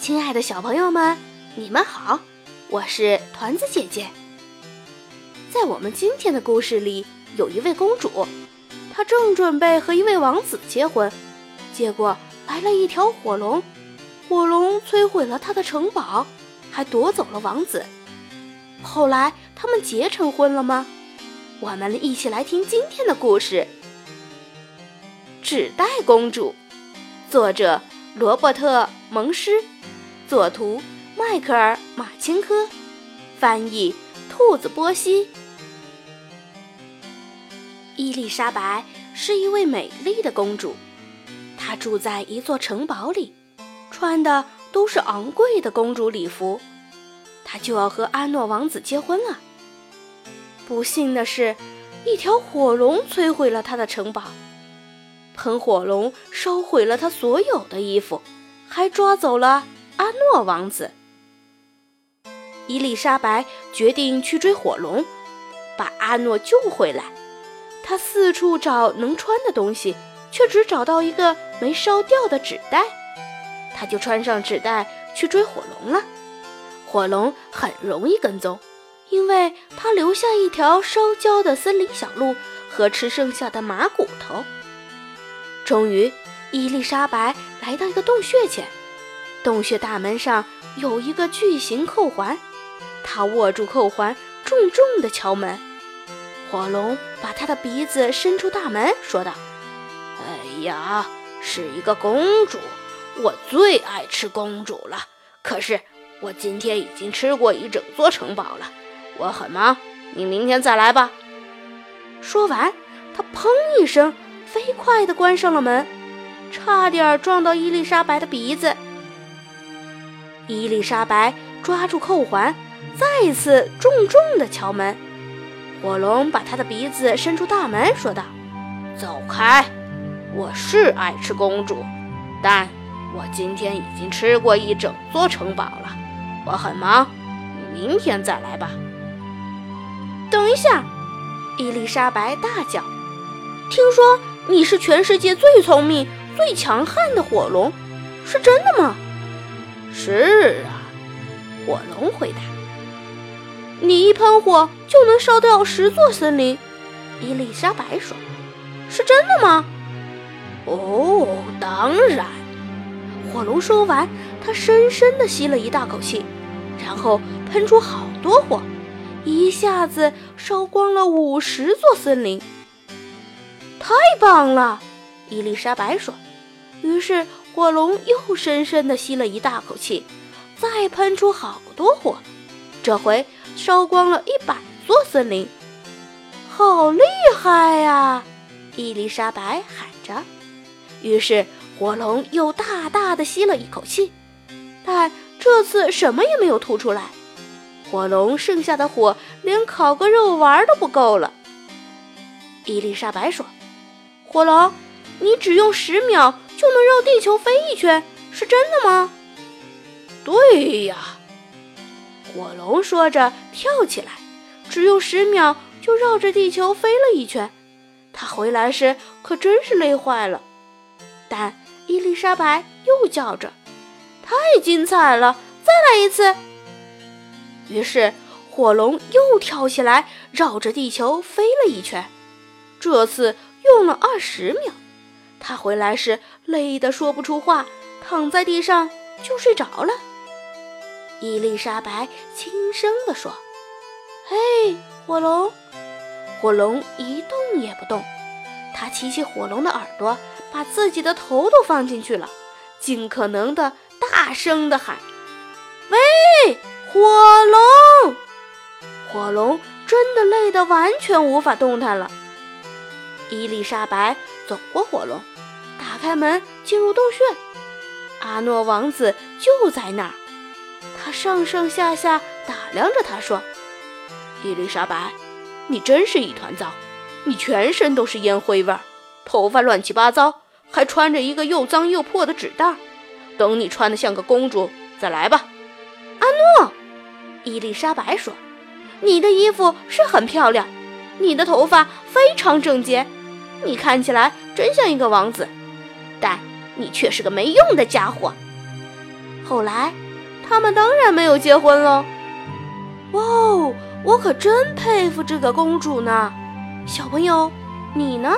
亲爱的小朋友们，你们好，我是团子姐姐。在我们今天的故事里，有一位公主，她正准备和一位王子结婚，结果来了一条火龙，火龙摧毁了她的城堡，还夺走了王子。后来他们结成婚了吗？我们一起来听今天的故事。纸袋公主，作者罗伯特·蒙施，作图迈克尔·马钦科，翻译兔子波西。伊丽莎白是一位美丽的公主，她住在一座城堡里，穿的都是昂贵的公主礼服。她就要和阿诺王子结婚了。不幸的是，一条火龙摧毁了她的城堡。喷火龙烧毁了他所有的衣服，还抓走了阿诺王子。伊丽莎白决定去追火龙，把阿诺救回来。她四处找能穿的东西，却只找到一个没烧掉的纸袋。她就穿上纸袋去追火龙了。火龙很容易跟踪，因为它留下一条烧焦的森林小路和吃剩下的马骨头。终于，伊丽莎白来到一个洞穴前，洞穴大门上有一个巨型扣环，她握住扣环，重重地敲门。火龙把他的鼻子伸出大门，说道：“哎呀，是一个公主，我最爱吃公主了。可是我今天已经吃过一整座城堡了，我很忙，你明天再来吧。”说完，他砰一声。飞快地关上了门，差点撞到伊丽莎白的鼻子。伊丽莎白抓住扣环，再次重重地敲门。火龙把他的鼻子伸出大门，说道：“走开！我是爱吃公主，但我今天已经吃过一整座城堡了。我很忙，你明天再来吧。”等一下！伊丽莎白大叫：“听说……”你是全世界最聪明、最强悍的火龙，是真的吗？是啊，火龙回答。你一喷火就能烧掉十座森林，伊丽莎白说：“是真的吗？”哦，当然。火龙说完，他深深地吸了一大口气，然后喷出好多火，一下子烧光了五十座森林。太棒了，伊丽莎白说。于是火龙又深深地吸了一大口气，再喷出好多火，这回烧光了一百座森林。好厉害呀！伊丽莎白喊着。于是火龙又大大的吸了一口气，但这次什么也没有吐出来。火龙剩下的火连烤个肉丸都不够了。伊丽莎白说。火龙，你只用十秒就能绕地球飞一圈，是真的吗？对呀，火龙说着跳起来，只用十秒就绕着地球飞了一圈。他回来时可真是累坏了。但伊丽莎白又叫着：“太精彩了，再来一次！”于是火龙又跳起来，绕着地球飞了一圈。这次。用了二十秒，他回来时累得说不出话，躺在地上就睡着了。伊丽莎白轻声地说：“嘿，火龙！”火龙一动也不动。他骑起火龙的耳朵，把自己的头都放进去了，尽可能的大声地喊：“喂，火龙！”火龙真的累得完全无法动弹了。伊丽莎白走过火龙，打开门进入洞穴。阿诺王子就在那儿，他上上下下打量着他，说：“伊丽莎白，你真是一团糟，你全身都是烟灰味儿，头发乱七八糟，还穿着一个又脏又破的纸袋。等你穿得像个公主再来吧。”阿诺，伊丽莎白说：“你的衣服是很漂亮，你的头发非常整洁。”你看起来真像一个王子，但你却是个没用的家伙。后来，他们当然没有结婚了。哇哦，我可真佩服这个公主呢！小朋友，你呢？